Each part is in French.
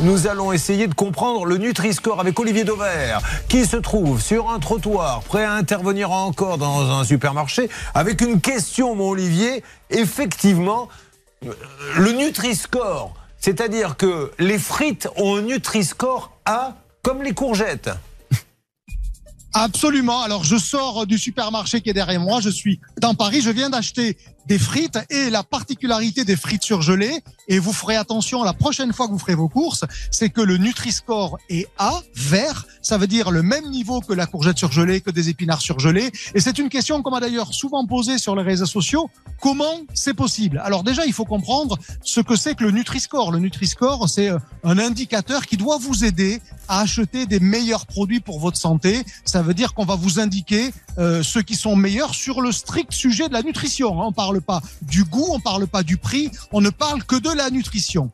nous allons essayer de comprendre le Nutri-Score avec Olivier Dauvert, qui se trouve sur un trottoir, prêt à intervenir encore dans un supermarché, avec une question, mon Olivier. Effectivement, euh, le Nutri-Score, c'est-à-dire que les frites ont un Nutri-Score A comme les courgettes. Absolument. Alors, je sors du supermarché qui est derrière moi. Je suis dans Paris. Je viens d'acheter des frites et la particularité des frites surgelées, et vous ferez attention la prochaine fois que vous ferez vos courses, c'est que le Nutri-Score est A, vert, ça veut dire le même niveau que la courgette surgelée, que des épinards surgelés, et c'est une question qu'on m'a d'ailleurs souvent posée sur les réseaux sociaux, comment c'est possible? Alors déjà, il faut comprendre ce que c'est que le Nutri-Score. Le Nutri-Score, c'est euh, un indicateur qui doit vous aider à acheter des meilleurs produits pour votre santé. Ça dire qu'on va vous indiquer euh, ceux qui sont meilleurs sur le strict sujet de la nutrition. Hein. On parle pas du goût, on parle pas du prix, on ne parle que de la nutrition.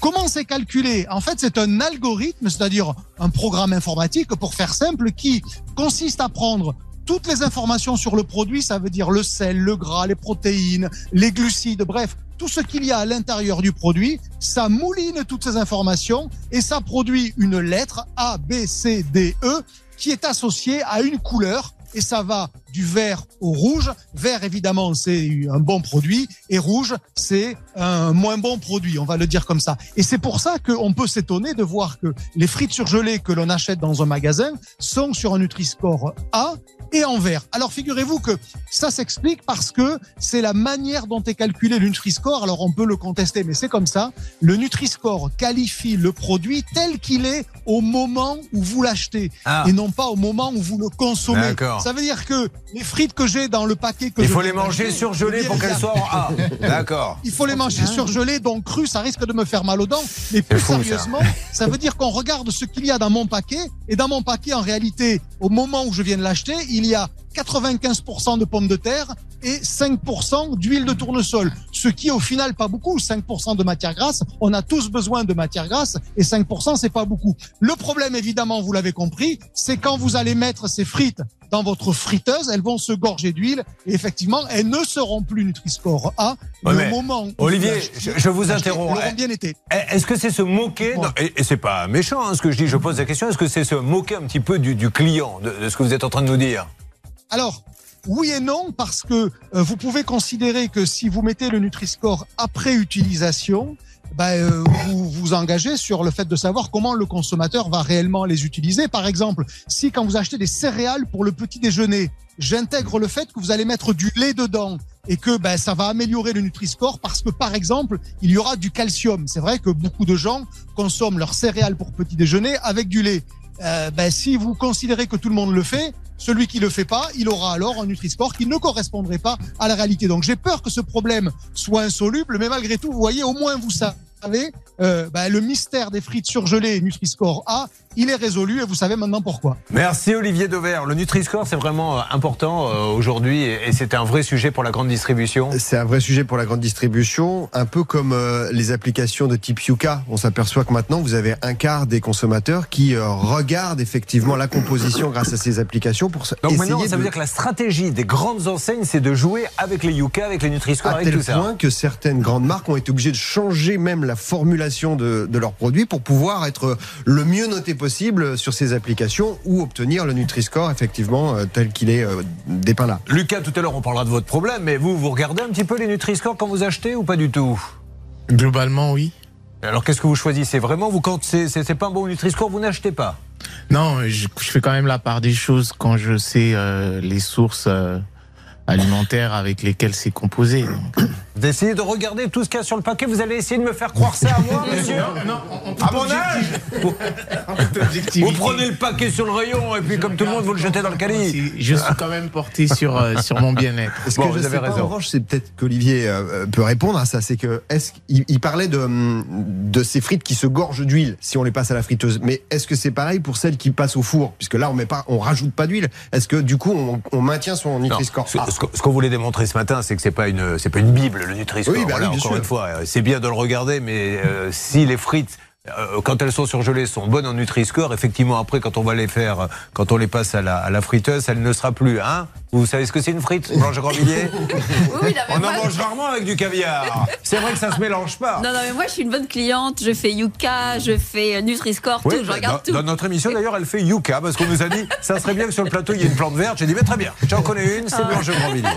Comment c'est calculé? En fait, c'est un algorithme, c'est-à-dire un programme informatique, pour faire simple, qui consiste à prendre toutes les informations sur le produit, ça veut dire le sel, le gras, les protéines, les glucides, bref, tout ce qu'il y a à l'intérieur du produit, ça mouline toutes ces informations et ça produit une lettre A, B, C, D, E qui est associée à une couleur et ça va du vert au rouge. Vert, évidemment, c'est un bon produit et rouge, c'est un moins bon produit, on va le dire comme ça. Et c'est pour ça qu'on peut s'étonner de voir que les frites surgelées que l'on achète dans un magasin sont sur un Nutri-Score A et en vert. Alors figurez-vous que ça s'explique parce que c'est la manière dont est calculé le Nutri-Score. Alors on peut le contester, mais c'est comme ça. Le Nutri-Score qualifie le produit tel qu'il est au moment où vous l'achetez Ah. et non pas au moment où vous le consommez. D'accord. Ça veut dire que les frites que j'ai dans le paquet que Il faut les manger surgelées pour qu'elles soient en A. D'accord. il faut les manger surgelés, donc crus, ça risque de me faire mal aux dents. Mais plus fou, ça. sérieusement, ça. veut dire qu'on regarde ce qu'il y a dans mon paquet. Et dans mon paquet, en réalité, au moment où je viens de l'acheter, il y a 95% de pommes de terre et 5% d'huile de tournesol. Ce qui est au final pas beaucoup. 5% de matière grasse. On a tous besoin de matière grasse et 5% c'est pas beaucoup. Le problème, évidemment, vous l'avez compris, c'est quand vous allez mettre ces frites dans votre friteuse, elles vont se gorger d'huile et effectivement, elles ne seront plus Nutri-Score A. Ouais, au moment où Olivier, vous je- vous interromps. bien été. Eh, Est-ce que c'est se moquer, non, et, et c'est pas méchant hein, ce que je dis, je pose la question, est-ce que c'est se moquer un petit peu du, du client, de, de ce que vous êtes en train de nous dire? Alors, oui et non, parce que euh, vous pouvez considérer que si vous mettez le Nutri-Score après utilisation, ben, euh, vous vous engagez sur le fait de savoir comment le consommateur va réellement les utiliser. Par exemple, si quand vous achetez des céréales pour le petit déjeuner, j'intègre le fait que vous allez mettre du lait dedans et que ben, ça va améliorer le Nutri-Score parce que, par exemple, il y aura du calcium. C'est vrai que beaucoup de gens consomment leurs céréales pour petit déjeuner avec du lait. Euh, ben, si vous considérez que tout le monde le fait, celui qui le fait pas, il aura alors un Nutri-Score qui ne correspondrait pas à la réalité. Donc j'ai peur que ce problème soit insoluble, mais malgré tout, vous voyez, au moins vous savez, euh, ben, le mystère des frites surgelées Nutri-Score A, il est résolu et vous savez maintenant pourquoi. Merci Olivier Dauvert. Le Nutri-Score, c'est vraiment euh, important euh, aujourd'hui et, c'est un vrai sujet pour la grande distribution. C'est un vrai sujet pour la grande distribution, un peu comme euh, les applications de type Yuka. On s'aperçoit que maintenant, vous avez un quart des consommateurs qui euh, regardent effectivement la composition grâce à ces applications pour Donc essayer maintenant, ça veut de- dire que la stratégie des grandes enseignes, c'est de jouer avec les Yuka, avec les Nutri-Score, à avec tel tout ça. point que certaines grandes marques ont été obligées de changer même la formulation de, de leurs produits pour pouvoir être le mieux noté possible sur ces applications ou obtenir le Nutri-Score effectivement euh, tel qu'il est euh, dépeint là. Lucas, tout à l'heure, on parlera de votre problème, mais vous, vous regardez un petit peu les Nutri-Score quand vous achetez ou pas du tout? Globalement, oui. Alors qu'est-ce que vous choisissez? Vraiment Vous, quand c'est pas un bon Nutri-Score, vous n'achetez pas? Non, je, je fais quand même la part des choses quand je sais euh, les sources euh, alimentaires avec lesquelles c'est composé. donc. D'essayer de regarder tout ce qu'il y a sur le paquet, vous allez essayer de me faire croire ça à moi, monsieur non, À mon âge Vous prenez le paquet sur le rayon et puis comme tout le monde, vous le jetez dans le calice. Je suis quand même porté sur, euh, sur mon bien-être. Est-ce Bon, que vous je avez sais pas, raison. en revanche, c'est peut-être qu'Olivier euh, peut répondre à ça. C'est que est-ce qu'il il parlait de de ces frites qui se gorgent d'huile si on les passe à la friteuse. Mais est-ce que c'est pareil pour celles qui passent au four? Puisque là, on met pas, on rajoute pas d'huile. Est-ce que du coup, on, on maintient son Non, Nutri-Score? Ce, qu'on voulait démontrer ce matin, c'est que c'est pas une, c'est pas une bible le Nutri-Score. Oui, bah Voilà, oui, bien encore sûr. une fois, euh, c'est bien de le regarder, mais euh, si les frites euh, quand elles sont surgelées, sont bonnes en Nutri-Score. Effectivement, après, quand on va les faire, quand on les passe à la, à la friteuse, elle ne sera plus. Hein? Vous savez ce que c'est une frite, Blanche Grandvilliers Oui, On en mange rarement avec du caviar. C'est vrai que ça se mélange pas. Non, non, mais moi, je suis une bonne cliente. Je fais Yuka, je fais euh, Nutri-Score, Oui, tout. Je bah, regarde dans, tout. dans notre émission, d'ailleurs, elle fait Yuka parce qu'on nous a dit ça serait bien que sur le plateau il y ait une plante verte. J'ai dit mais très bien, j'en connais une, c'est Blanche Grandvilliers.